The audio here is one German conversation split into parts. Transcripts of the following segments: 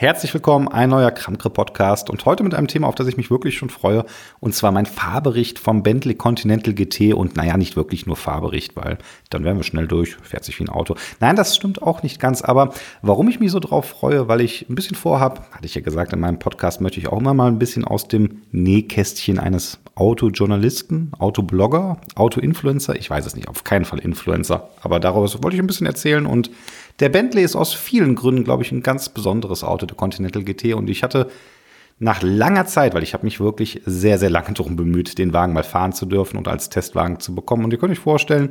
Herzlich willkommen, ein neuer Kramkre-Podcast und heute mit einem Thema, auf das ich mich wirklich schon freue, und zwar mein Fahrbericht vom Bentley Continental GT und naja, nicht wirklich nur Fahrbericht, weil dann wären wir schnell durch, fährt sich wie ein Auto. Nein, das stimmt auch nicht ganz, aber warum ich mich so drauf freue, weil ich ein bisschen vorhab, hatte ich ja gesagt, in meinem Podcast möchte ich auch immer mal ein bisschen aus dem Nähkästchen eines Autojournalisten, Autoblogger, Autoinfluencer, ich weiß es nicht, auf keinen Fall Influencer, aber darüber wollte ich ein bisschen erzählen und der Bentley ist aus vielen Gründen, glaube ich, ein ganz besonderes Auto, der Continental GT. Und ich hatte nach langer Zeit, weil ich habe mich wirklich sehr, sehr lange darum bemüht, den Wagen mal fahren zu dürfen und als Testwagen zu bekommen. Und ihr könnt euch vorstellen,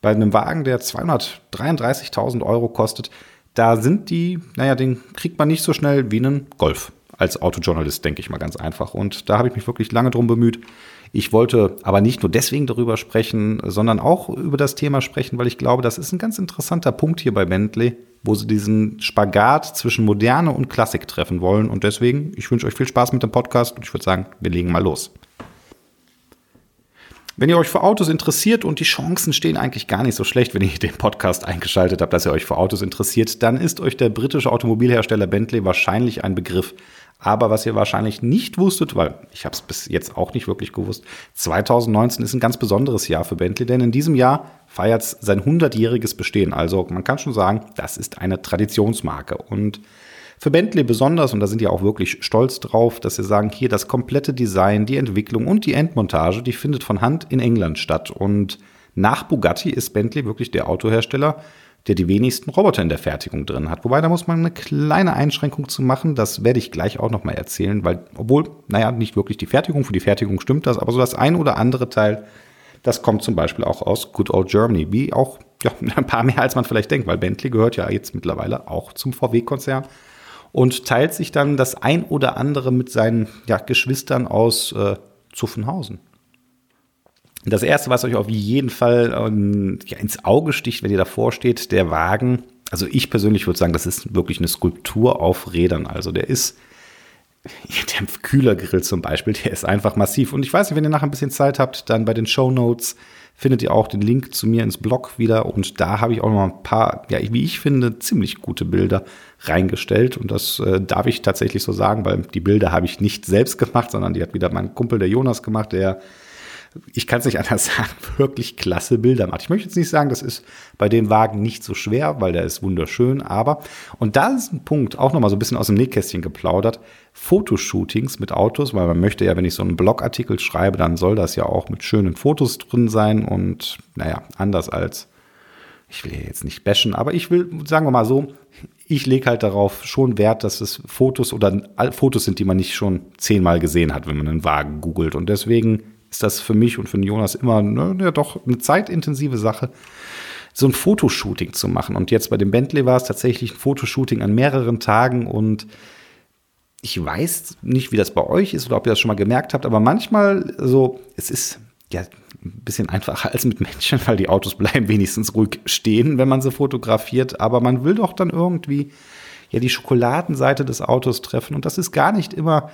bei einem Wagen, der 233.000 Euro kostet, da sind die, naja, den kriegt man nicht so schnell wie einen Golf. Als Autojournalist, denke ich mal ganz einfach. Und da habe ich mich wirklich lange drum bemüht, ich wollte aber nicht nur deswegen darüber sprechen, sondern auch über das Thema sprechen, weil ich glaube, das ist ein ganz interessanter Punkt hier bei Bentley, wo sie diesen Spagat zwischen Moderne und Klassik treffen wollen. Und deswegen, ich wünsche euch viel Spaß mit dem Podcast und ich würde sagen, wir legen mal los. Wenn ihr euch für Autos interessiert und die Chancen stehen eigentlich gar nicht so schlecht, wenn ihr den Podcast eingeschaltet habt, dass ihr euch für Autos interessiert, dann ist euch der britische Automobilhersteller Bentley wahrscheinlich ein Begriff. Aber was ihr wahrscheinlich nicht wusstet, weil ich habe es bis jetzt auch nicht wirklich gewusst, 2019 ist ein ganz besonderes Jahr für Bentley, denn in diesem Jahr feiert es sein 100-jähriges Bestehen. Also man kann schon sagen, das ist eine Traditionsmarke. Und für Bentley besonders, und da sind die auch wirklich stolz drauf, dass sie sagen, hier das komplette Design, die Entwicklung und die Endmontage, die findet von Hand in England statt. Und nach Bugatti ist Bentley wirklich der Autohersteller, der die wenigsten Roboter in der Fertigung drin hat. Wobei, da muss man eine kleine Einschränkung zu machen. Das werde ich gleich auch nochmal erzählen, weil, obwohl, naja, nicht wirklich die Fertigung, für die Fertigung stimmt das, aber so das ein oder andere Teil, das kommt zum Beispiel auch aus Good Old Germany, wie auch ja, ein paar mehr, als man vielleicht denkt, weil Bentley gehört ja jetzt mittlerweile auch zum VW-Konzern und teilt sich dann das ein oder andere mit seinen ja, Geschwistern aus äh, Zuffenhausen. Das erste, was euch auf jeden Fall ähm, ja, ins Auge sticht, wenn ihr davor steht, der Wagen. Also ich persönlich würde sagen, das ist wirklich eine Skulptur auf Rädern. Also der ist, der Kühlergrill zum Beispiel, der ist einfach massiv. Und ich weiß nicht, wenn ihr nachher ein bisschen Zeit habt, dann bei den Show Notes findet ihr auch den Link zu mir ins Blog wieder. Und da habe ich auch noch ein paar, ja, wie ich finde, ziemlich gute Bilder reingestellt. Und das äh, darf ich tatsächlich so sagen, weil die Bilder habe ich nicht selbst gemacht, sondern die hat wieder mein Kumpel, der Jonas, gemacht, der ich kann es nicht anders sagen, wirklich klasse Bilder macht. Ich möchte jetzt nicht sagen, das ist bei dem Wagen nicht so schwer, weil der ist wunderschön, aber, und da ist ein Punkt, auch nochmal so ein bisschen aus dem Nähkästchen geplaudert, Fotoshootings mit Autos, weil man möchte ja, wenn ich so einen Blogartikel schreibe, dann soll das ja auch mit schönen Fotos drin sein und, naja, anders als, ich will jetzt nicht bashen, aber ich will, sagen wir mal so, ich lege halt darauf schon Wert, dass es Fotos oder Fotos sind, die man nicht schon zehnmal gesehen hat, wenn man einen Wagen googelt. Und deswegen ist das für mich und für den Jonas immer ne, ja, doch eine zeitintensive Sache, so ein Fotoshooting zu machen. Und jetzt bei dem Bentley war es tatsächlich ein Fotoshooting an mehreren Tagen und ich weiß nicht, wie das bei euch ist oder ob ihr das schon mal gemerkt habt, aber manchmal so, es ist ja ein bisschen einfacher als mit Menschen, weil die Autos bleiben wenigstens ruhig stehen, wenn man sie fotografiert, aber man will doch dann irgendwie ja die Schokoladenseite des Autos treffen und das ist gar nicht immer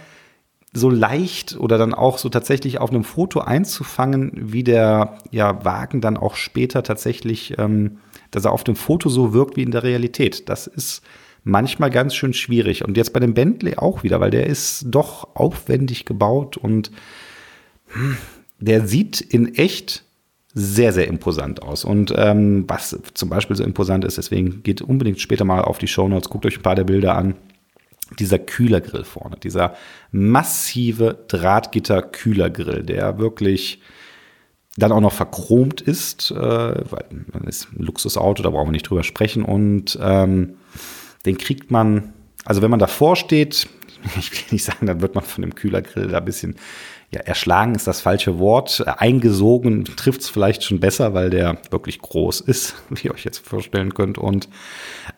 so leicht oder dann auch so tatsächlich auf einem Foto einzufangen, wie der ja, Wagen dann auch später tatsächlich, ähm, dass er auf dem Foto so wirkt wie in der Realität. Das ist manchmal ganz schön schwierig. Und jetzt bei dem Bentley auch wieder, weil der ist doch aufwendig gebaut und hm, der sieht in echt sehr, sehr imposant aus. Und ähm, was zum Beispiel so imposant ist, deswegen geht unbedingt später mal auf die Show Notes, guckt euch ein paar der Bilder an dieser Kühlergrill vorne, dieser massive Drahtgitter-Kühlergrill, der wirklich dann auch noch verchromt ist, äh, weil man ist ein Luxusauto, da brauchen wir nicht drüber sprechen. Und ähm, den kriegt man, also wenn man davor steht, ich will nicht sagen, dann wird man von dem Kühlergrill da ein bisschen, ja, erschlagen ist das falsche Wort, eingesogen trifft es vielleicht schon besser, weil der wirklich groß ist, wie ihr euch jetzt vorstellen könnt. Und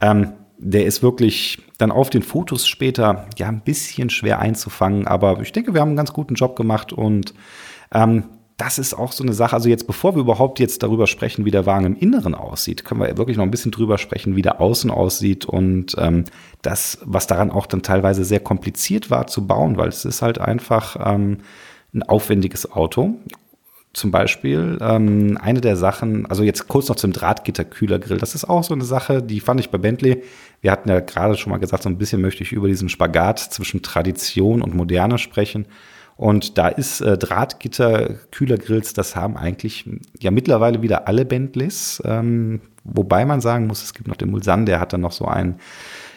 ähm, der ist wirklich dann auf den Fotos später ja ein bisschen schwer einzufangen, aber ich denke, wir haben einen ganz guten Job gemacht und ähm, das ist auch so eine Sache. Also jetzt, bevor wir überhaupt jetzt darüber sprechen, wie der Wagen im Inneren aussieht, können wir wirklich noch ein bisschen drüber sprechen, wie der außen aussieht und ähm, das, was daran auch dann teilweise sehr kompliziert war zu bauen, weil es ist halt einfach ähm, ein aufwendiges Auto zum Beispiel ähm, eine der Sachen, also jetzt kurz noch zum Drahtgitterkühlergrill. Das ist auch so eine Sache, die fand ich bei Bentley. Wir hatten ja gerade schon mal gesagt, so ein bisschen möchte ich über diesen Spagat zwischen Tradition und Moderne sprechen. Und da ist äh, Drahtgitter, Kühlergrills, das haben eigentlich ja mittlerweile wieder alle Bentleys. Ähm, wobei man sagen muss, es gibt noch den Mulsanne, der hat dann noch so ein,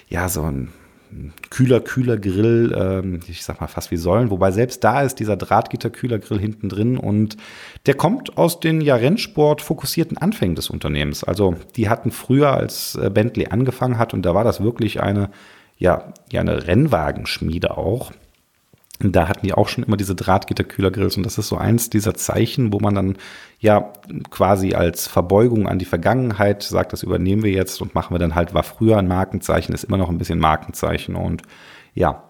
ja, so ein kühler, kühler Grill, ähm, ich sag mal fast wie Säulen, wobei selbst da ist dieser Drahtgitter-Kühlergrill hinten drin und der kommt aus den ja Rennsport fokussierten Anfängen des Unternehmens. Also die hatten früher, als äh, Bentley angefangen hat und da war das wirklich eine, ja, ja eine Rennwagenschmiede auch. Da hatten die auch schon immer diese Drahtgitterkühlergrills und das ist so eins dieser Zeichen, wo man dann ja quasi als Verbeugung an die Vergangenheit sagt, das übernehmen wir jetzt und machen wir dann halt, war früher ein Markenzeichen, ist immer noch ein bisschen Markenzeichen und ja,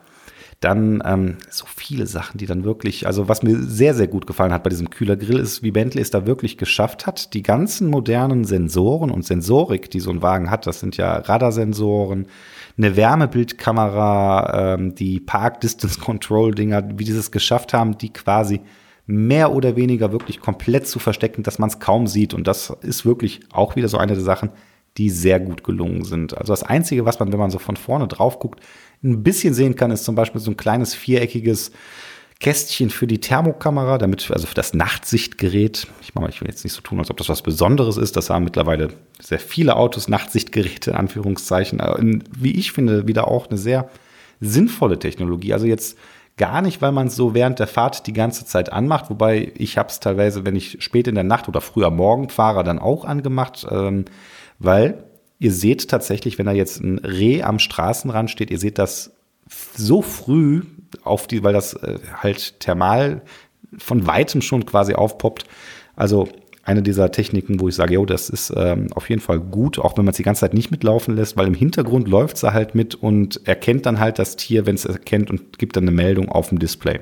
dann ähm, so viele Sachen, die dann wirklich, also was mir sehr, sehr gut gefallen hat bei diesem Kühlergrill ist, wie Bentley es da wirklich geschafft hat, die ganzen modernen Sensoren und Sensorik, die so ein Wagen hat, das sind ja Radarsensoren, eine Wärmebildkamera, ähm, die Park Distance Control Dinger, wie die es geschafft haben, die quasi mehr oder weniger wirklich komplett zu verstecken, dass man es kaum sieht. Und das ist wirklich auch wieder so eine der Sachen, die sehr gut gelungen sind. Also das Einzige, was man, wenn man so von vorne drauf guckt, ein bisschen sehen kann, ist zum Beispiel so ein kleines viereckiges Kästchen für die Thermokamera, damit, also für das Nachtsichtgerät. Ich, mache, ich will jetzt nicht so tun, als ob das was Besonderes ist. Das haben mittlerweile sehr viele Autos Nachtsichtgeräte, in Anführungszeichen. In, wie ich finde, wieder auch eine sehr sinnvolle Technologie. Also jetzt gar nicht, weil man es so während der Fahrt die ganze Zeit anmacht, wobei ich habe es teilweise, wenn ich spät in der Nacht oder früher Morgen fahre, dann auch angemacht, ähm, weil ihr seht tatsächlich, wenn da jetzt ein Reh am Straßenrand steht, ihr seht das so früh, auf die, weil das äh, halt thermal von weitem schon quasi aufpoppt. Also eine dieser Techniken, wo ich sage, jo, das ist ähm, auf jeden Fall gut, auch wenn man es die ganze Zeit nicht mitlaufen lässt, weil im Hintergrund läuft sie halt mit und erkennt dann halt das Tier, wenn es erkennt und gibt dann eine Meldung auf dem Display.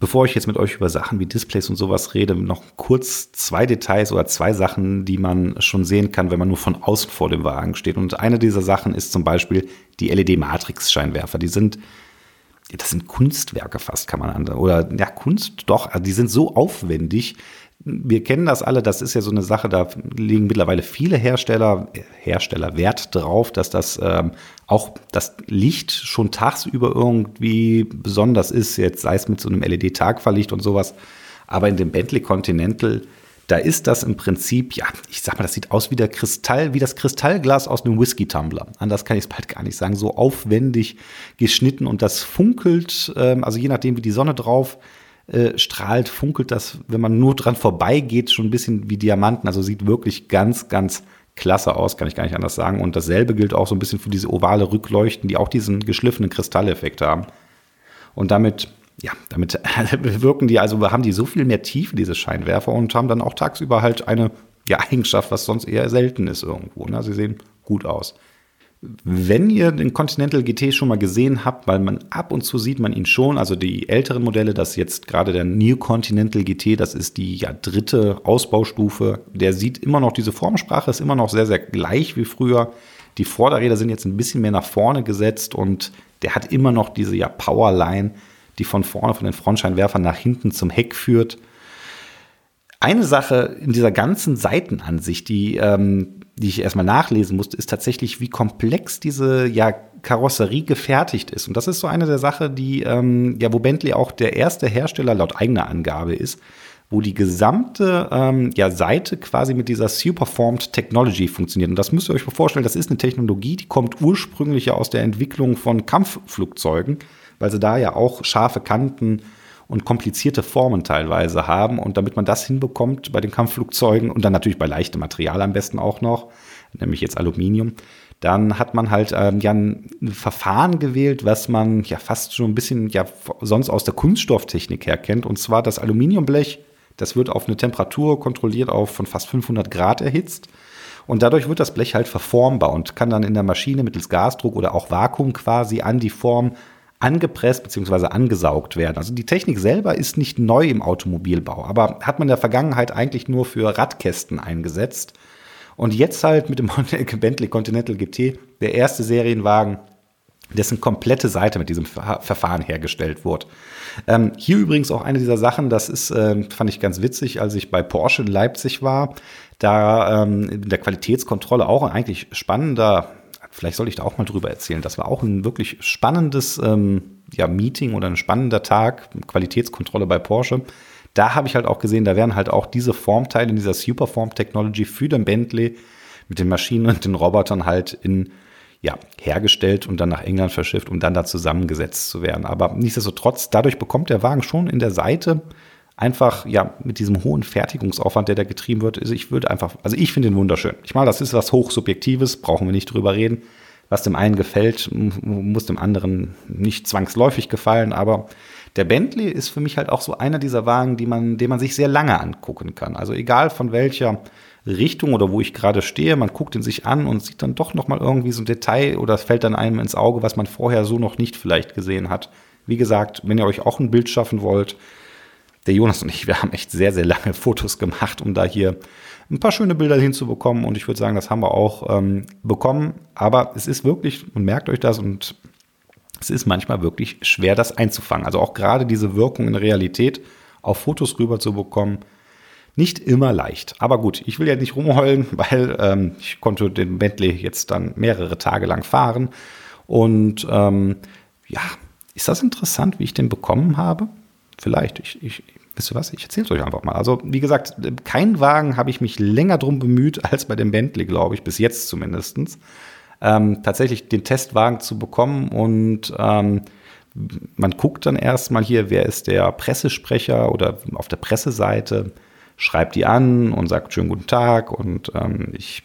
Bevor ich jetzt mit euch über Sachen wie Displays und sowas rede, noch kurz zwei Details oder zwei Sachen, die man schon sehen kann, wenn man nur von außen vor dem Wagen steht. Und eine dieser Sachen ist zum Beispiel die LED-Matrix-Scheinwerfer. Die sind das sind Kunstwerke fast, kann man andere. Oder ja, Kunst doch, also die sind so aufwendig. Wir kennen das alle, das ist ja so eine Sache, da legen mittlerweile viele Hersteller, Hersteller Wert drauf, dass das ähm, auch das Licht schon tagsüber irgendwie besonders ist, jetzt sei es mit so einem LED-Tagverlicht und sowas. Aber in dem Bentley Continental da ist das im Prinzip, ja, ich sag mal, das sieht aus wie der Kristall, wie das Kristallglas aus einem Whisky-Tumbler. Anders kann ich es bald gar nicht sagen. So aufwendig geschnitten und das funkelt, ähm, also je nachdem, wie die Sonne drauf äh, strahlt, funkelt das, wenn man nur dran vorbeigeht, schon ein bisschen wie Diamanten. Also sieht wirklich ganz, ganz klasse aus, kann ich gar nicht anders sagen. Und dasselbe gilt auch so ein bisschen für diese ovale Rückleuchten, die auch diesen geschliffenen Kristalleffekt haben. Und damit ja, damit wirken die, also haben die so viel mehr Tiefe, diese Scheinwerfer, und haben dann auch tagsüber halt eine ja, Eigenschaft, was sonst eher selten ist irgendwo. Ne? Sie sehen gut aus. Wenn ihr den Continental GT schon mal gesehen habt, weil man ab und zu sieht man ihn schon, also die älteren Modelle, das jetzt gerade der New Continental GT, das ist die ja, dritte Ausbaustufe, der sieht immer noch, diese Formsprache ist immer noch sehr, sehr gleich wie früher. Die Vorderräder sind jetzt ein bisschen mehr nach vorne gesetzt und der hat immer noch diese ja, Powerline, die von vorne, von den Frontscheinwerfern nach hinten zum Heck führt. Eine Sache in dieser ganzen Seitenansicht, die, ähm, die ich erstmal nachlesen musste, ist tatsächlich, wie komplex diese ja, Karosserie gefertigt ist. Und das ist so eine der Sachen, die, ähm, ja, wo Bentley auch der erste Hersteller laut eigener Angabe ist, wo die gesamte ähm, ja, Seite quasi mit dieser Superformed Technology funktioniert. Und das müsst ihr euch mal vorstellen, das ist eine Technologie, die kommt ursprünglich ja aus der Entwicklung von Kampfflugzeugen weil sie da ja auch scharfe Kanten und komplizierte Formen teilweise haben. Und damit man das hinbekommt bei den Kampfflugzeugen und dann natürlich bei leichtem Material am besten auch noch, nämlich jetzt Aluminium, dann hat man halt ähm, ja ein Verfahren gewählt, was man ja fast schon ein bisschen ja sonst aus der Kunststofftechnik her kennt. Und zwar das Aluminiumblech, das wird auf eine Temperatur kontrolliert auf von fast 500 Grad erhitzt. Und dadurch wird das Blech halt verformbar und kann dann in der Maschine mittels Gasdruck oder auch Vakuum quasi an die Form angepresst bzw. angesaugt werden. Also die Technik selber ist nicht neu im Automobilbau, aber hat man in der Vergangenheit eigentlich nur für Radkästen eingesetzt. Und jetzt halt mit dem Bentley Continental GT, der erste Serienwagen, dessen komplette Seite mit diesem Verfahren hergestellt wurde. Ähm, hier übrigens auch eine dieser Sachen, das ist, äh, fand ich ganz witzig, als ich bei Porsche in Leipzig war, da ähm, in der Qualitätskontrolle auch ein eigentlich spannender, vielleicht soll ich da auch mal drüber erzählen, das war auch ein wirklich spannendes ähm, ja, Meeting oder ein spannender Tag, Qualitätskontrolle bei Porsche. Da habe ich halt auch gesehen, da werden halt auch diese Formteile in dieser Superform Technology für den Bentley mit den Maschinen und den Robotern halt in ja, hergestellt und dann nach England verschifft, um dann da zusammengesetzt zu werden. Aber nichtsdestotrotz, dadurch bekommt der Wagen schon in der Seite einfach, ja, mit diesem hohen Fertigungsaufwand, der da getrieben wird, also ich würde einfach, also ich finde ihn wunderschön. Ich meine, das ist was Hochsubjektives, brauchen wir nicht drüber reden. Was dem einen gefällt, muss dem anderen nicht zwangsläufig gefallen, aber der Bentley ist für mich halt auch so einer dieser Wagen, die man, den man sich sehr lange angucken kann. Also egal von welcher Richtung oder wo ich gerade stehe, man guckt ihn sich an und sieht dann doch noch mal irgendwie so ein Detail oder es fällt dann einem ins Auge, was man vorher so noch nicht vielleicht gesehen hat. Wie gesagt, wenn ihr euch auch ein Bild schaffen wollt, der Jonas und ich, wir haben echt sehr, sehr lange Fotos gemacht, um da hier ein paar schöne Bilder hinzubekommen. Und ich würde sagen, das haben wir auch ähm, bekommen. Aber es ist wirklich, und merkt euch das, und es ist manchmal wirklich schwer, das einzufangen. Also auch gerade diese Wirkung in Realität auf Fotos rüber zu bekommen, nicht immer leicht. Aber gut, ich will ja nicht rumheulen, weil ähm, ich konnte den Bentley jetzt dann mehrere Tage lang fahren. Und ähm, ja, ist das interessant, wie ich den bekommen habe? Vielleicht. Ich, ich, wisst ihr was? Ich erzähle es euch einfach mal. Also, wie gesagt, kein Wagen habe ich mich länger drum bemüht als bei dem Bentley, glaube ich, bis jetzt zumindest. Ähm, tatsächlich den Testwagen zu bekommen und ähm, man guckt dann erstmal hier, wer ist der Pressesprecher oder auf der Presseseite schreibt die an und sagt schönen guten Tag und ähm, ich,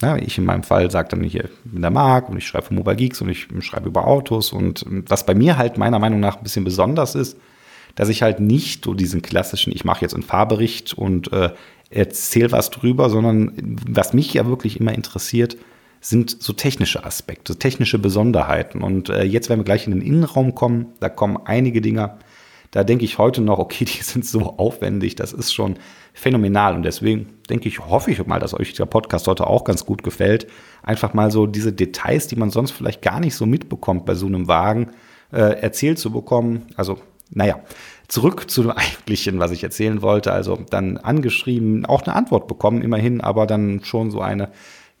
ja, ich in meinem Fall sage dann hier, ich bin der Marc und ich schreibe für Mobile Geeks und ich schreibe über Autos und was bei mir halt meiner Meinung nach ein bisschen besonders ist, dass ich halt nicht so diesen klassischen, ich mache jetzt einen Fahrbericht und äh, erzähle was drüber, sondern was mich ja wirklich immer interessiert, sind so technische Aspekte, technische Besonderheiten. Und äh, jetzt, wenn wir gleich in den Innenraum kommen, da kommen einige Dinge, da denke ich heute noch, okay, die sind so aufwendig, das ist schon phänomenal. Und deswegen denke ich, hoffe ich mal, dass euch der Podcast heute auch ganz gut gefällt. Einfach mal so diese Details, die man sonst vielleicht gar nicht so mitbekommt bei so einem Wagen, äh, erzählt zu bekommen. Also, naja, zurück zu dem eigentlichen, was ich erzählen wollte. Also dann angeschrieben, auch eine Antwort bekommen, immerhin, aber dann schon so eine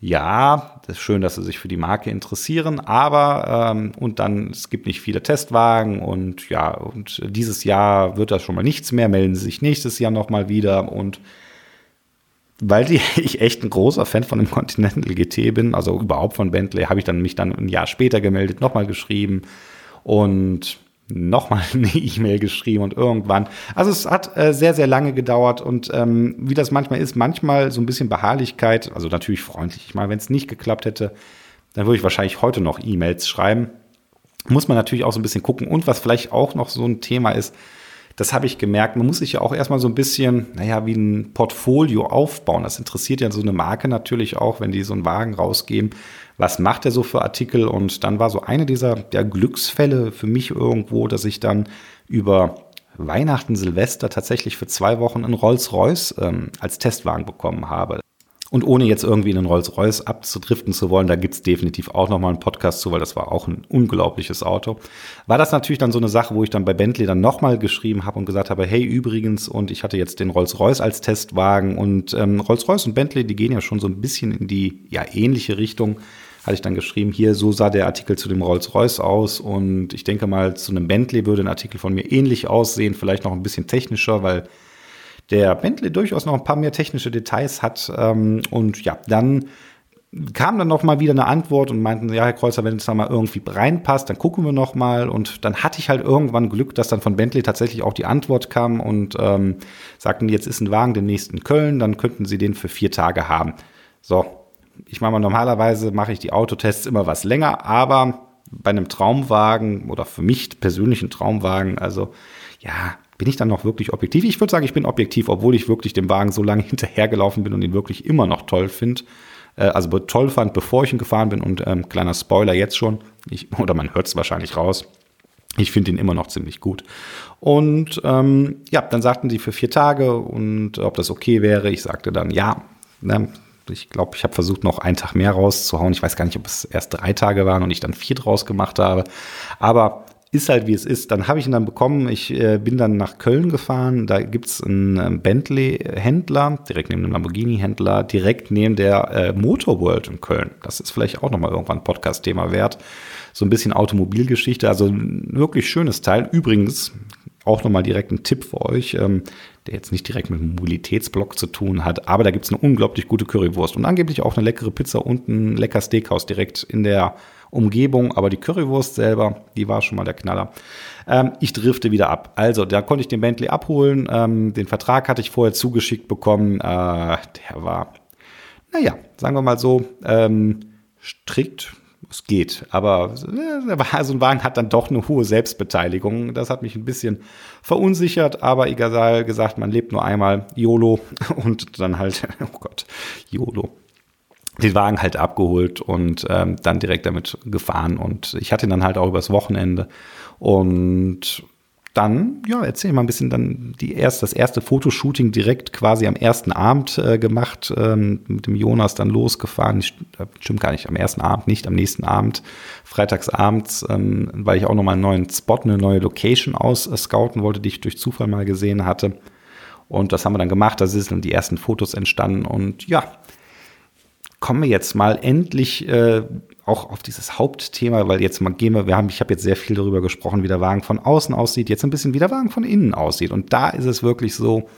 ja, das ist schön, dass sie sich für die Marke interessieren, aber ähm, und dann, es gibt nicht viele Testwagen und ja, und dieses Jahr wird das schon mal nichts mehr, melden sie sich nächstes Jahr nochmal wieder und weil die, ich echt ein großer Fan von dem Continental GT bin, also überhaupt von Bentley, habe ich dann mich dann ein Jahr später gemeldet, nochmal geschrieben und nochmal eine E-Mail geschrieben und irgendwann. Also es hat äh, sehr, sehr lange gedauert und ähm, wie das manchmal ist, manchmal so ein bisschen Beharrlichkeit, also natürlich freundlich. Ich meine, wenn es nicht geklappt hätte, dann würde ich wahrscheinlich heute noch E-Mails schreiben. Muss man natürlich auch so ein bisschen gucken. Und was vielleicht auch noch so ein Thema ist, das habe ich gemerkt, man muss sich ja auch erstmal so ein bisschen, naja, wie ein Portfolio aufbauen. Das interessiert ja so eine Marke natürlich auch, wenn die so einen Wagen rausgeben was macht er so für Artikel? Und dann war so eine dieser der Glücksfälle für mich irgendwo, dass ich dann über Weihnachten, Silvester tatsächlich für zwei Wochen einen Rolls-Royce ähm, als Testwagen bekommen habe. Und ohne jetzt irgendwie in einen Rolls-Royce abzudriften zu wollen, da gibt's definitiv auch nochmal einen Podcast zu, weil das war auch ein unglaubliches Auto. War das natürlich dann so eine Sache, wo ich dann bei Bentley dann nochmal geschrieben habe und gesagt habe, hey, übrigens, und ich hatte jetzt den Rolls-Royce als Testwagen und ähm, Rolls-Royce und Bentley, die gehen ja schon so ein bisschen in die ja ähnliche Richtung hatte ich dann geschrieben, hier, so sah der Artikel zu dem Rolls-Royce aus und ich denke mal, zu einem Bentley würde ein Artikel von mir ähnlich aussehen, vielleicht noch ein bisschen technischer, weil der Bentley durchaus noch ein paar mehr technische Details hat ähm, und ja, dann kam dann noch mal wieder eine Antwort und meinten, ja, Herr Kreuzer, wenn es da mal irgendwie reinpasst, dann gucken wir noch mal. Und dann hatte ich halt irgendwann Glück, dass dann von Bentley tatsächlich auch die Antwort kam und ähm, sagten, jetzt ist ein Wagen demnächst in Köln, dann könnten Sie den für vier Tage haben. So, ich meine, normalerweise mache ich die Autotests immer was länger, aber bei einem Traumwagen oder für mich persönlichen Traumwagen, also ja, bin ich dann noch wirklich objektiv? Ich würde sagen, ich bin objektiv, obwohl ich wirklich dem Wagen so lange hinterhergelaufen bin und ihn wirklich immer noch toll finde. Äh, also toll fand, bevor ich ihn gefahren bin und ähm, kleiner Spoiler jetzt schon, ich, oder man hört es wahrscheinlich raus. Ich finde ihn immer noch ziemlich gut. Und ähm, ja, dann sagten die für vier Tage und ob das okay wäre. Ich sagte dann ja, ne, Ich glaube, ich habe versucht, noch einen Tag mehr rauszuhauen. Ich weiß gar nicht, ob es erst drei Tage waren und ich dann vier draus gemacht habe. Aber ist halt wie es ist. Dann habe ich ihn dann bekommen. Ich äh, bin dann nach Köln gefahren. Da gibt's einen äh, Bentley-Händler, direkt neben dem Lamborghini-Händler, direkt neben der äh, Motor World in Köln. Das ist vielleicht auch nochmal irgendwann ein Podcast-Thema wert. So ein bisschen Automobilgeschichte. Also ein wirklich schönes Teil. Übrigens, auch nochmal direkt ein Tipp für euch, ähm, der jetzt nicht direkt mit dem Mobilitätsblock zu tun hat, aber da gibt's eine unglaublich gute Currywurst und angeblich auch eine leckere Pizza und ein lecker Steakhouse direkt in der Umgebung, aber die Currywurst selber, die war schon mal der Knaller. Ähm, ich drifte wieder ab. Also, da konnte ich den Bentley abholen. Ähm, den Vertrag hatte ich vorher zugeschickt bekommen. Äh, der war, naja, sagen wir mal so, ähm, strikt. Es geht, aber äh, so ein Wagen hat dann doch eine hohe Selbstbeteiligung. Das hat mich ein bisschen verunsichert, aber egal gesagt, man lebt nur einmal YOLO und dann halt, oh Gott, YOLO den Wagen halt abgeholt und ähm, dann direkt damit gefahren. Und ich hatte ihn dann halt auch übers Wochenende. Und dann, ja, erzähl mal ein bisschen dann die erst, das erste Fotoshooting direkt quasi am ersten Abend äh, gemacht, ähm, mit dem Jonas dann losgefahren. Äh, stimmt gar nicht, am ersten Abend, nicht am nächsten Abend, freitagsabends, ähm, weil ich auch nochmal einen neuen Spot, eine neue Location aus äh, wollte, die ich durch Zufall mal gesehen hatte. Und das haben wir dann gemacht, da sind dann die ersten Fotos entstanden und ja, kommen wir jetzt mal endlich äh, auch auf dieses Hauptthema, weil jetzt mal gehen wir, wir haben, ich habe jetzt sehr viel darüber gesprochen, wie der Wagen von außen aussieht, jetzt ein bisschen wie der Wagen von innen aussieht. Und da ist es wirklich so,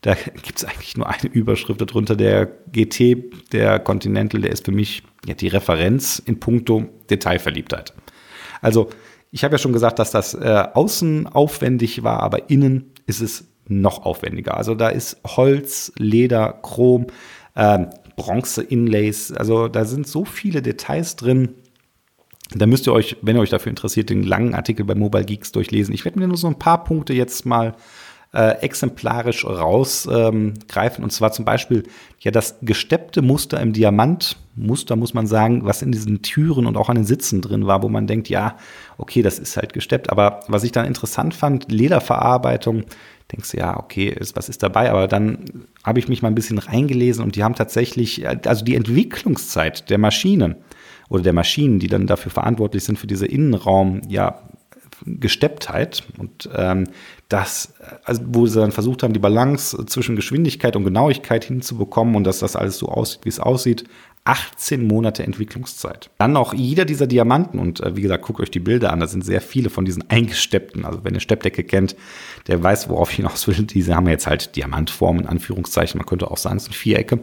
da gibt es eigentlich nur eine Überschrift darunter. Der GT, der Continental, der ist für mich ja, die Referenz in puncto Detailverliebtheit. Also, ich habe ja schon gesagt, dass das äh, außen aufwendig war, aber innen ist es noch aufwendiger. Also da ist Holz, Leder, Chrom, ähm, Bronze-Inlays. Also da sind so viele Details drin. Da müsst ihr euch, wenn ihr euch dafür interessiert, den langen Artikel bei Mobile Geeks durchlesen. Ich werde mir nur so ein paar Punkte jetzt mal äh, exemplarisch rausgreifen. Ähm, und zwar zum Beispiel ja das gesteppte Muster im Diamantmuster, muss man sagen, was in diesen Türen und auch an den Sitzen drin war, wo man denkt, ja, okay, das ist halt gesteppt. Aber was ich dann interessant fand, Lederverarbeitung, denkst du, ja, okay, ist, was ist dabei? Aber dann habe ich mich mal ein bisschen reingelesen und die haben tatsächlich, also die Entwicklungszeit der Maschinen oder der Maschinen, die dann dafür verantwortlich sind für diese Innenraum, ja, Gestepptheit und ähm, das, also wo sie dann versucht haben, die Balance zwischen Geschwindigkeit und Genauigkeit hinzubekommen und dass das alles so aussieht, wie es aussieht, 18 Monate Entwicklungszeit. Dann noch jeder dieser Diamanten und äh, wie gesagt, guckt euch die Bilder an, da sind sehr viele von diesen eingesteppten, also wenn ihr Steppdecke kennt, der weiß, worauf ich hinaus will. Diese haben jetzt halt Diamantformen, in Anführungszeichen, man könnte auch sagen, es sind Vierecke,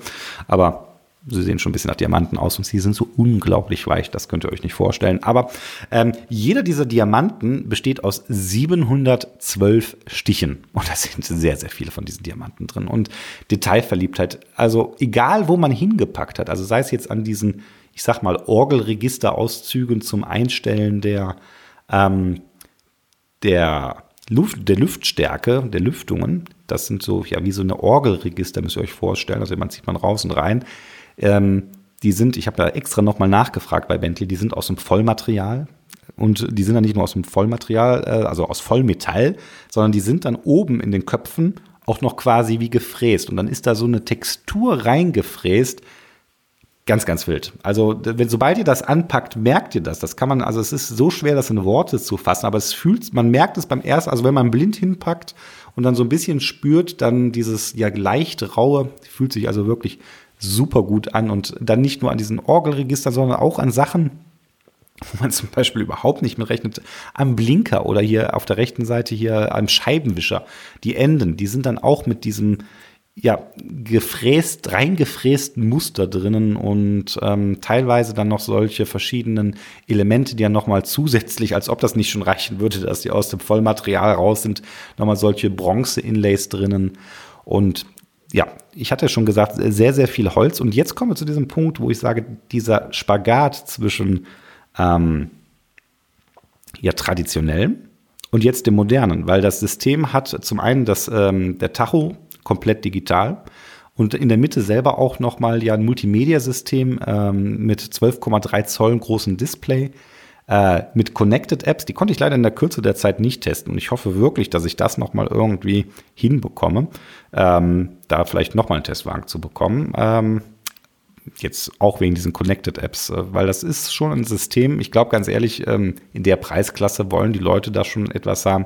aber Sie sehen schon ein bisschen nach Diamanten aus und sie sind so unglaublich weich, das könnt ihr euch nicht vorstellen. Aber ähm, jeder dieser Diamanten besteht aus 712 Stichen. Und da sind sehr, sehr viele von diesen Diamanten drin. Und Detailverliebtheit, also egal wo man hingepackt hat, also sei es jetzt an diesen, ich sag mal, Orgelregisterauszügen zum Einstellen der, ähm, der Luft, der Lüftstärke, der Lüftungen, das sind so, ja, wie so eine Orgelregister, müsst ihr euch vorstellen. Also man zieht man raus und rein. Ähm, die sind, ich habe da extra nochmal nachgefragt bei Bentley, die sind aus dem Vollmaterial. Und die sind dann nicht nur aus dem Vollmaterial, äh, also aus Vollmetall, sondern die sind dann oben in den Köpfen auch noch quasi wie gefräst. Und dann ist da so eine Textur reingefräst. Ganz, ganz wild. Also, wenn, sobald ihr das anpackt, merkt ihr das. Das kann man, also es ist so schwer, das in Worte zu fassen, aber es fühlt, man merkt es beim ersten, also wenn man blind hinpackt und dann so ein bisschen spürt, dann dieses ja leicht raue, fühlt sich also wirklich super gut an und dann nicht nur an diesen Orgelregistern, sondern auch an Sachen, wo man zum Beispiel überhaupt nicht mit rechnet, am Blinker oder hier auf der rechten Seite hier am Scheibenwischer. Die Enden, die sind dann auch mit diesem ja, gefräst, reingefrästen Muster drinnen und ähm, teilweise dann noch solche verschiedenen Elemente, die ja nochmal zusätzlich, als ob das nicht schon reichen würde, dass die aus dem Vollmaterial raus sind, nochmal solche Bronze-Inlays drinnen. Und ja, ich hatte schon gesagt, sehr, sehr viel Holz. Und jetzt kommen wir zu diesem Punkt, wo ich sage, dieser Spagat zwischen ähm, ja, traditionellem und jetzt dem modernen, weil das System hat zum einen das, ähm, der Tacho komplett digital und in der Mitte selber auch nochmal ja ein Multimedia-System ähm, mit 12,3 Zoll großen Display äh, mit Connected Apps, die konnte ich leider in der Kürze der Zeit nicht testen. Und ich hoffe wirklich, dass ich das nochmal irgendwie hinbekomme, ähm, da vielleicht nochmal einen Testwagen zu bekommen. Ähm, Jetzt auch wegen diesen Connected Apps, äh, weil das ist schon ein System, ich glaube ganz ehrlich, ähm, in der Preisklasse wollen die Leute da schon etwas haben,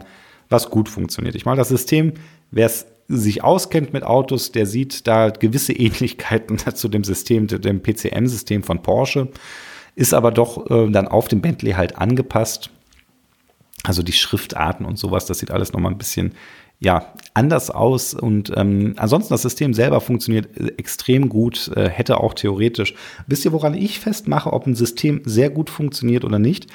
was gut funktioniert. Ich meine, das System, wer es sich auskennt mit Autos, der sieht da gewisse Ähnlichkeiten zu dem System, dem PCM-System von Porsche, ist aber doch äh, dann auf dem Bentley halt angepasst. Also die Schriftarten und sowas, das sieht alles nochmal ein bisschen ja, anders aus. Und ähm, ansonsten das System selber funktioniert äh, extrem gut, äh, hätte auch theoretisch. Wisst ihr, woran ich festmache, ob ein System sehr gut funktioniert oder nicht?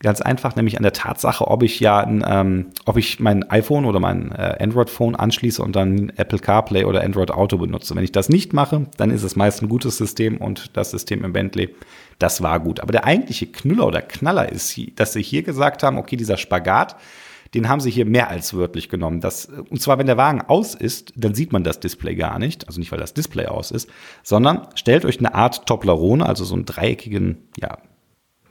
Ganz einfach, nämlich an der Tatsache, ob ich ja, ähm, ob ich mein iPhone oder mein äh, Android-Phone anschließe und dann Apple CarPlay oder Android Auto benutze. Wenn ich das nicht mache, dann ist es meist ein gutes System und das System im Bentley, das war gut. Aber der eigentliche Knüller oder Knaller ist, dass sie hier gesagt haben, okay, dieser Spagat, den haben sie hier mehr als wörtlich genommen. Das, und zwar, wenn der Wagen aus ist, dann sieht man das Display gar nicht. Also nicht, weil das Display aus ist, sondern stellt euch eine Art Toblerone, also so einen dreieckigen, ja,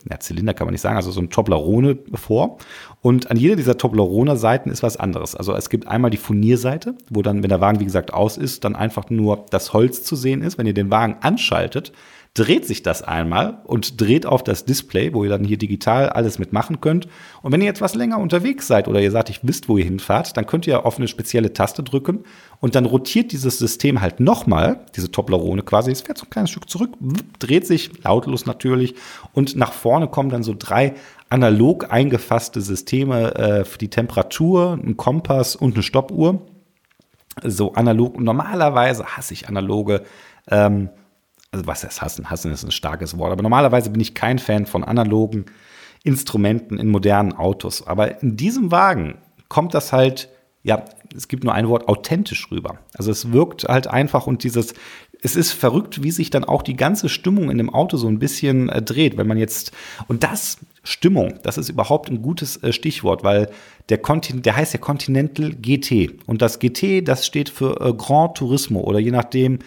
ja, Zylinder kann man nicht sagen, also so ein Toblerone vor. Und an jeder dieser Toblerone-Seiten ist was anderes. Also es gibt einmal die Furnierseite, wo dann, wenn der Wagen wie gesagt aus ist, dann einfach nur das Holz zu sehen ist. Wenn ihr den Wagen anschaltet, dreht sich das einmal und dreht auf das Display, wo ihr dann hier digital alles mitmachen könnt. Und wenn ihr jetzt was länger unterwegs seid oder ihr sagt, ich wisst, wo ihr hinfahrt, dann könnt ihr auf eine spezielle Taste drücken und dann rotiert dieses System halt nochmal, diese Toblerone quasi, es fährt so ein kleines Stück zurück, dreht sich, lautlos natürlich, und nach vorne kommen dann so drei analog eingefasste Systeme äh, für die Temperatur, ein Kompass und eine Stoppuhr. So analog. Normalerweise hasse ich analoge ähm, also was heißt hassen? Hassen ist ein starkes Wort, aber normalerweise bin ich kein Fan von analogen Instrumenten in modernen Autos. Aber in diesem Wagen kommt das halt, ja, es gibt nur ein Wort, authentisch rüber. Also es wirkt halt einfach und dieses, es ist verrückt, wie sich dann auch die ganze Stimmung in dem Auto so ein bisschen äh, dreht, wenn man jetzt, und das, Stimmung, das ist überhaupt ein gutes äh, Stichwort, weil der, Kontin der heißt ja Continental GT. Und das GT, das steht für äh, Grand Turismo oder je nachdem,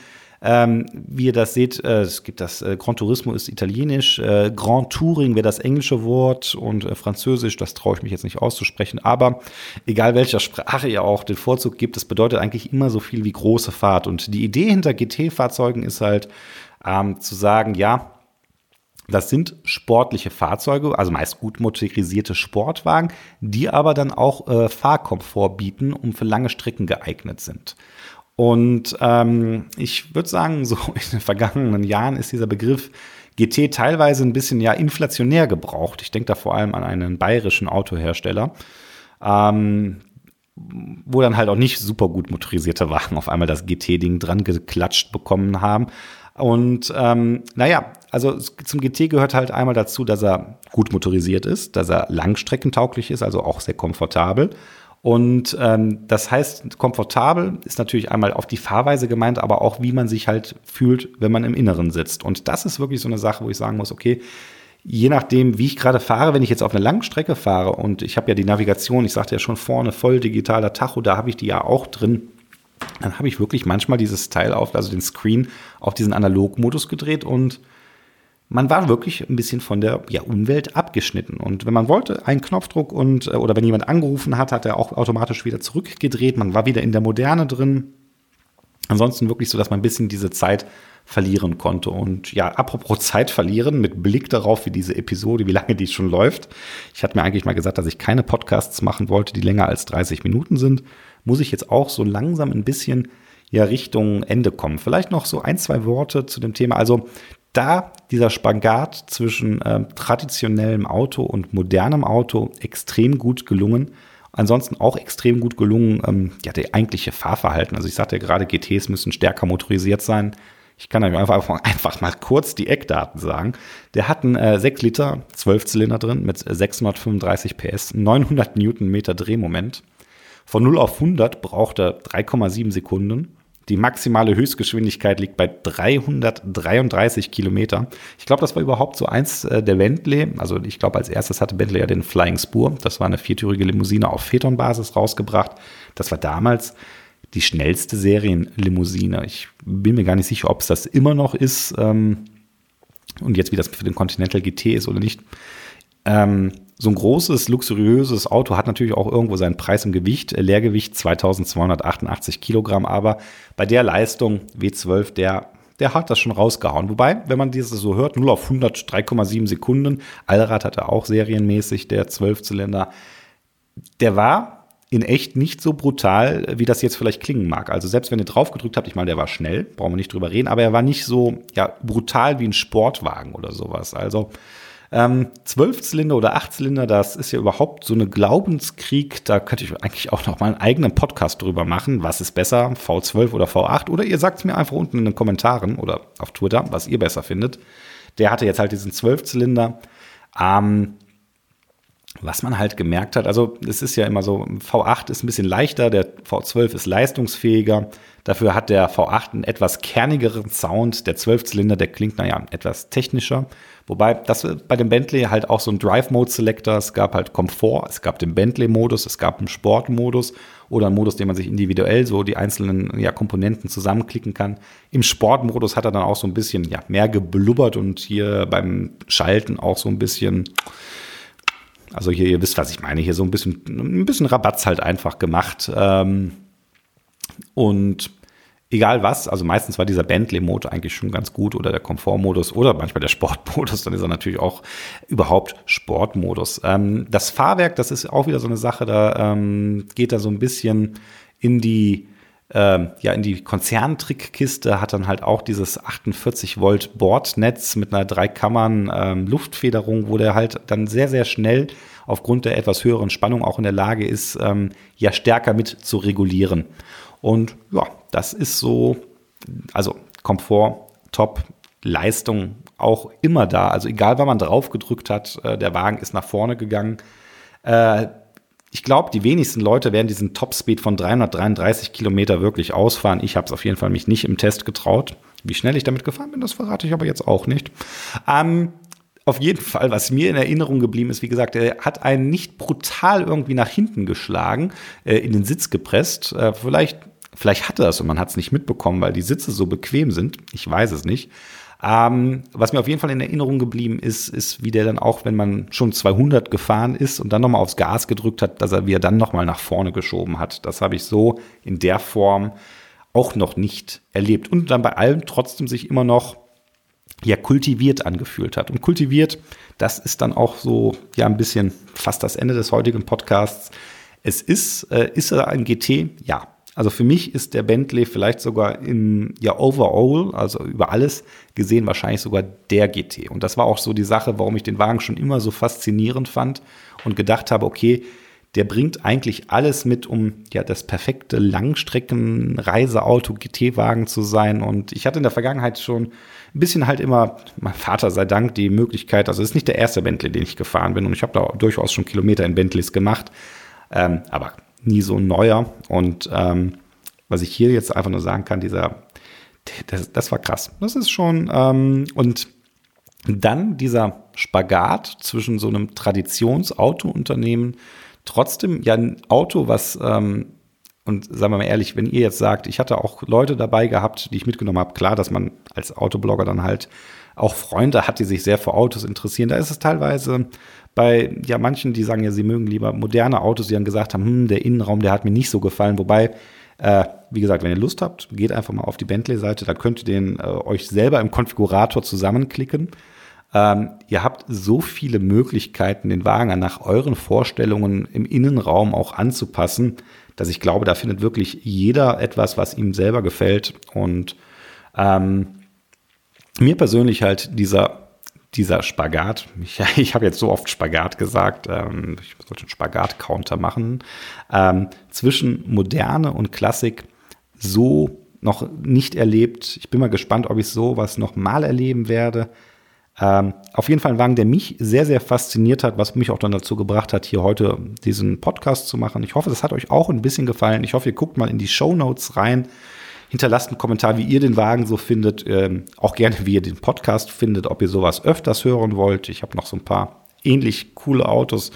ähm, wie ihr das seht, äh, es gibt das äh, Gran Turismo ist italienisch, äh, Grand Touring wäre das englische Wort und äh, Französisch, das traue ich mich jetzt nicht auszusprechen. Aber egal welcher Sprache ihr auch den Vorzug gibt, es bedeutet eigentlich immer so viel wie große Fahrt. Und die Idee hinter GT-Fahrzeugen ist halt ähm, zu sagen, ja, das sind sportliche Fahrzeuge, also meist gut motorisierte Sportwagen, die aber dann auch äh, Fahrkomfort bieten und für lange Strecken geeignet sind. Und ähm, ich würde sagen, so in den vergangenen Jahren ist dieser Begriff GT teilweise ein bisschen ja inflationär gebraucht. Ich denke da vor allem an einen bayerischen Autohersteller, ähm, wo dann halt auch nicht super gut motorisierte Wagen auf einmal das GT-Ding dran geklatscht bekommen haben. Und ähm, naja, also zum GT gehört halt einmal dazu, dass er gut motorisiert ist, dass er langstreckentauglich ist, also auch sehr komfortabel und ähm, das heißt, komfortabel ist natürlich einmal auf die Fahrweise gemeint, aber auch, wie man sich halt fühlt, wenn man im Inneren sitzt. Und das ist wirklich so eine Sache, wo ich sagen muss, okay, je nachdem, wie ich gerade fahre, wenn ich jetzt auf eine lange Strecke fahre und ich habe ja die Navigation, ich sagte ja schon vorne, voll digitaler Tacho, da habe ich die ja auch drin. Dann habe ich wirklich manchmal dieses Teil auf, also den Screen, auf diesen Analogmodus gedreht und man war wirklich ein bisschen von der ja, Umwelt abgeschnitten. Und wenn man wollte, einen Knopfdruck und äh, oder wenn jemand angerufen hat, hat er auch automatisch wieder zurückgedreht. Man war wieder in der Moderne drin. Ansonsten wirklich so, dass man ein bisschen diese Zeit verlieren konnte. Und ja, apropos Zeit verlieren, mit Blick darauf, wie diese Episode, wie lange die schon läuft. Ich hatte mir eigentlich mal gesagt, dass ich keine Podcasts machen wollte, die länger als 30 Minuten sind. Muss ich jetzt auch so langsam ein bisschen ja Richtung Ende kommen. Vielleicht noch so ein, zwei Worte zu dem Thema. Also da dieser Spagat zwischen äh, traditionellem Auto und modernem Auto extrem gut gelungen. Ansonsten auch extrem gut gelungen, ähm, ja, der eigentliche Fahrverhalten. Also ich sagte ja gerade, GTs müssen stärker motorisiert sein. Ich kann euch einfach, einfach mal kurz die Eckdaten sagen. Der hat einen äh, 6 Liter 12 Zylinder drin mit 635 PS, 900 Newtonmeter Drehmoment. Von 0 auf 100 braucht er 3,7 Sekunden. Die maximale Höchstgeschwindigkeit liegt bei 333 Kilometer. Ich glaube, das war überhaupt so eins äh, der Bentley. Also ich glaube, als erstes hatte Bentley ja den Flying Spur. Das war eine viertürige Limousine auf Phaeton-Basis rausgebracht. Das war damals die schnellste Serienlimousine. Ich bin mir gar nicht sicher, ob es das immer noch ist. Ähm, und jetzt, wie das für den Continental GT ist oder nicht. Ähm, so ein großes, luxuriöses Auto hat natürlich auch irgendwo seinen Preis im Gewicht. Äh, Leergewicht 2288 Kilogramm, aber bei der Leistung W12, der der hat das schon rausgehauen. Wobei, wenn man dieses so hört, 0 auf 100, 3,7 Sekunden. Allrad hatte auch serienmäßig, der Zwölfzylinder. Der war in echt nicht so brutal, wie das jetzt vielleicht klingen mag. Also selbst wenn ihr drauf gedrückt habt, ich meine, der war schnell, brauchen wir nicht drüber reden, aber er war nicht so ja, brutal wie ein Sportwagen oder sowas. Also ähm, Zwölfzylinder oder Achtzylinder, das ist ja überhaupt so eine Glaubenskrieg. Da könnte ich eigentlich auch noch mal einen eigenen Podcast drüber machen. Was ist besser, V12 oder V8? Oder ihr sagt es mir einfach unten in den Kommentaren oder auf Twitter, was ihr besser findet. Der hatte jetzt halt diesen Zwölfzylinder. Ähm, was man halt gemerkt hat, also es ist ja immer so, V8 ist ein bisschen leichter, der V12 ist leistungsfähiger. Dafür hat der V8 einen etwas kernigeren Sound. Der Zwölfzylinder, der klingt, naja, etwas technischer. Wobei das bei dem Bentley halt auch so ein Drive-Mode-Selector, es gab halt Komfort, es gab den Bentley-Modus, es gab einen Sport-Modus oder einen Modus, den man sich individuell so die einzelnen ja, Komponenten zusammenklicken kann. Im Sport-Modus hat er dann auch so ein bisschen ja, mehr geblubbert und hier beim Schalten auch so ein bisschen, also hier, ihr wisst, was ich meine, hier so ein bisschen, ein bisschen Rabatz halt einfach gemacht. Ähm, und egal was, also meistens war dieser Bentley-Mode eigentlich schon ganz gut oder der Komfortmodus oder manchmal der Sportmodus, dann ist er natürlich auch überhaupt Sportmodus. Ähm, das Fahrwerk, das ist auch wieder so eine Sache, da ähm, geht er so ein bisschen in die ähm, ja, in die Konzerntrickkiste hat dann halt auch dieses 48 Volt Bordnetz mit einer drei Kammern ähm, Luftfederung, wo der halt dann sehr, sehr schnell aufgrund der etwas höheren Spannung auch in der Lage ist, ähm, ja stärker mit zu regulieren. Und ja, das ist so, also Komfort, top, Leistung auch immer da. Also egal, wann man drauf gedrückt hat, äh, der Wagen ist nach vorne gegangen. Äh, ich glaube, die wenigsten Leute werden diesen Topspeed von 333 Kilometer wirklich ausfahren. Ich habe es auf jeden Fall mich nicht im Test getraut. Wie schnell ich damit gefahren bin, das verrate ich aber jetzt auch nicht. Ähm, auf jeden Fall, was mir in Erinnerung geblieben ist, wie gesagt, er hat einen nicht brutal irgendwie nach hinten geschlagen, äh, in den Sitz gepresst. Äh, vielleicht Vielleicht hatte das und man hat es nicht mitbekommen, weil die Sitze so bequem sind. Ich weiß es nicht. Ähm, was mir auf jeden Fall in Erinnerung geblieben ist, ist, wie der dann auch, wenn man schon 200 gefahren ist und dann nochmal aufs Gas gedrückt hat, dass er wieder dann nochmal nach vorne geschoben hat. Das habe ich so in der Form auch noch nicht erlebt. Und dann bei allem trotzdem sich immer noch ja kultiviert angefühlt hat. Und kultiviert, das ist dann auch so ja ein bisschen fast das Ende des heutigen Podcasts. Es ist, äh, ist er ein GT? Ja, also für mich ist der Bentley vielleicht sogar in ja overall, also über alles gesehen, wahrscheinlich sogar der GT. Und das war auch so die Sache, warum ich den Wagen schon immer so faszinierend fand und gedacht habe, okay, der bringt eigentlich alles mit, um ja das perfekte Langstrecken-Reiseauto GT-Wagen zu sein. Und ich hatte in der Vergangenheit schon ein bisschen halt immer, mein Vater sei Dank, die Möglichkeit, also es ist nicht der erste Bentley, den ich gefahren bin und ich habe da durchaus schon Kilometer in Bentleys gemacht. Ähm, aber nie so neuer. Und ähm, was ich hier jetzt einfach nur sagen kann, dieser, das, das war krass. Das ist schon, ähm, und dann dieser Spagat zwischen so einem Traditionsautounternehmen, trotzdem ja ein Auto, was, ähm, und sagen wir mal ehrlich, wenn ihr jetzt sagt, ich hatte auch Leute dabei gehabt, die ich mitgenommen habe, klar, dass man als Autoblogger dann halt auch Freunde hat, die sich sehr für Autos interessieren. Da ist es teilweise bei ja manchen, die sagen ja, sie mögen lieber moderne Autos, die dann gesagt haben, hm, der Innenraum, der hat mir nicht so gefallen. Wobei, äh, wie gesagt, wenn ihr Lust habt, geht einfach mal auf die Bentley-Seite, da könnt ihr den äh, euch selber im Konfigurator zusammenklicken. Ähm, ihr habt so viele Möglichkeiten, den Wagen nach euren Vorstellungen im Innenraum auch anzupassen, dass ich glaube, da findet wirklich jeder etwas, was ihm selber gefällt. Und ähm, mir persönlich halt dieser dieser Spagat, ich, ich habe jetzt so oft Spagat gesagt, ähm, ich sollte einen Spagat-Counter machen, ähm, zwischen Moderne und Klassik so noch nicht erlebt. Ich bin mal gespannt, ob ich sowas noch mal erleben werde. Ähm, auf jeden Fall ein Wagen, der mich sehr, sehr fasziniert hat, was mich auch dann dazu gebracht hat, hier heute diesen Podcast zu machen. Ich hoffe, das hat euch auch ein bisschen gefallen. Ich hoffe, ihr guckt mal in die Show Notes rein. Hinterlasst einen Kommentar, wie ihr den Wagen so findet. Ähm, auch gerne, wie ihr den Podcast findet, ob ihr sowas öfters hören wollt. Ich habe noch so ein paar ähnlich coole Autos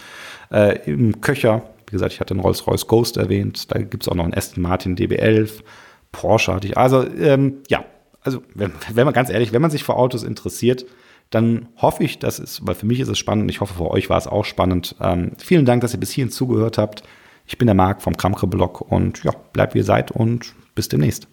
äh, im Köcher. Wie gesagt, ich hatte einen Rolls-Royce Ghost erwähnt. Da gibt es auch noch einen Aston Martin DB11. Porsche hatte ich. Also, ähm, ja, also, wenn, wenn man ganz ehrlich, wenn man sich für Autos interessiert, dann hoffe ich, dass es, weil für mich ist es spannend, ich hoffe, für euch war es auch spannend. Ähm, vielen Dank, dass ihr bis hierhin zugehört habt. Ich bin der Marc vom Kramke-Blog und ja, bleibt wie ihr seid und bis demnächst.